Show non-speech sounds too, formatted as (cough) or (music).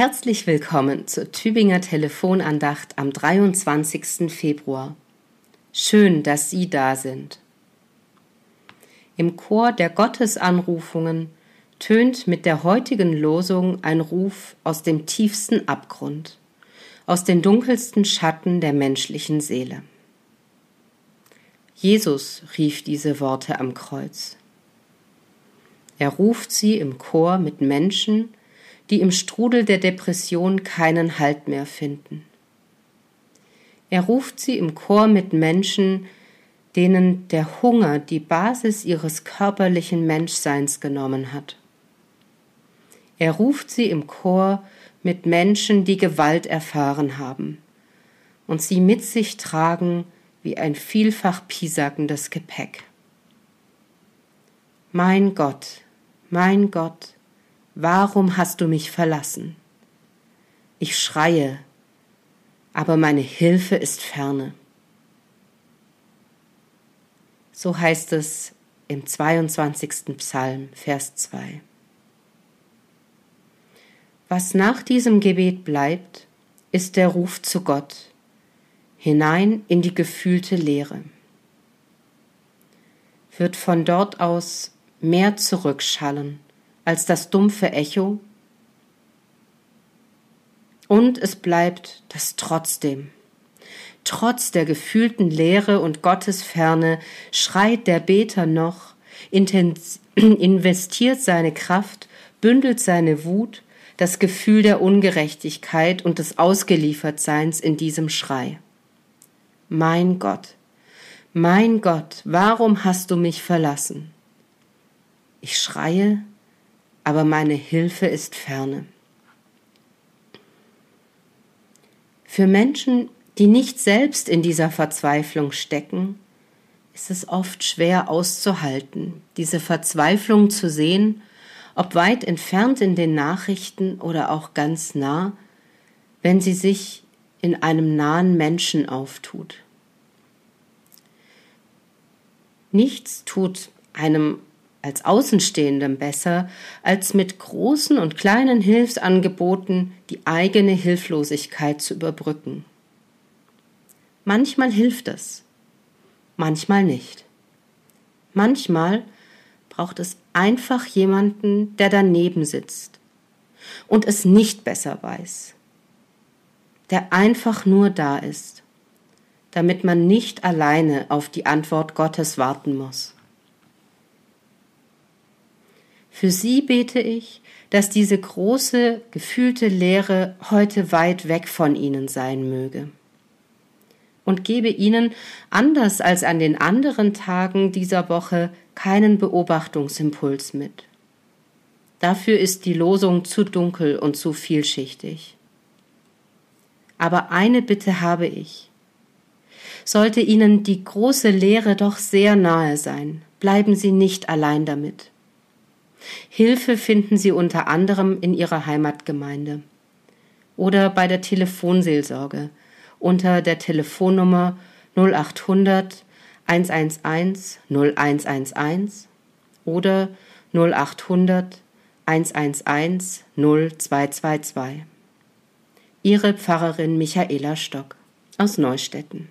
Herzlich willkommen zur Tübinger Telefonandacht am 23. Februar. Schön, dass Sie da sind. Im Chor der Gottesanrufungen tönt mit der heutigen Losung ein Ruf aus dem tiefsten Abgrund, aus den dunkelsten Schatten der menschlichen Seele. Jesus rief diese Worte am Kreuz. Er ruft sie im Chor mit Menschen, die im Strudel der Depression keinen Halt mehr finden. Er ruft sie im Chor mit Menschen, denen der Hunger die Basis ihres körperlichen Menschseins genommen hat. Er ruft sie im Chor mit Menschen, die Gewalt erfahren haben und sie mit sich tragen wie ein vielfach piesackendes Gepäck. Mein Gott, mein Gott, Warum hast du mich verlassen? Ich schreie, aber meine Hilfe ist ferne. So heißt es im 22. Psalm, Vers 2. Was nach diesem Gebet bleibt, ist der Ruf zu Gott, hinein in die gefühlte Leere. Wird von dort aus mehr zurückschallen als das dumpfe Echo? Und es bleibt das trotzdem. Trotz der gefühlten Leere und Gottesferne schreit der Beter noch, (clears throat) investiert seine Kraft, bündelt seine Wut, das Gefühl der Ungerechtigkeit und des Ausgeliefertseins in diesem Schrei. Mein Gott, mein Gott, warum hast du mich verlassen? Ich schreie, aber meine Hilfe ist ferne. Für Menschen, die nicht selbst in dieser Verzweiflung stecken, ist es oft schwer auszuhalten, diese Verzweiflung zu sehen, ob weit entfernt in den Nachrichten oder auch ganz nah, wenn sie sich in einem nahen Menschen auftut. Nichts tut einem als Außenstehendem besser, als mit großen und kleinen Hilfsangeboten die eigene Hilflosigkeit zu überbrücken. Manchmal hilft es, manchmal nicht. Manchmal braucht es einfach jemanden, der daneben sitzt und es nicht besser weiß, der einfach nur da ist, damit man nicht alleine auf die Antwort Gottes warten muss. Für sie bete ich, dass diese große, gefühlte Leere heute weit weg von ihnen sein möge. Und gebe ihnen, anders als an den anderen Tagen dieser Woche, keinen Beobachtungsimpuls mit. Dafür ist die Losung zu dunkel und zu vielschichtig. Aber eine Bitte habe ich. Sollte Ihnen die große Lehre doch sehr nahe sein, bleiben Sie nicht allein damit. Hilfe finden Sie unter anderem in Ihrer Heimatgemeinde oder bei der Telefonseelsorge unter der Telefonnummer 0800 111 0111 oder 0800 111 0222. Ihre Pfarrerin Michaela Stock aus Neustetten.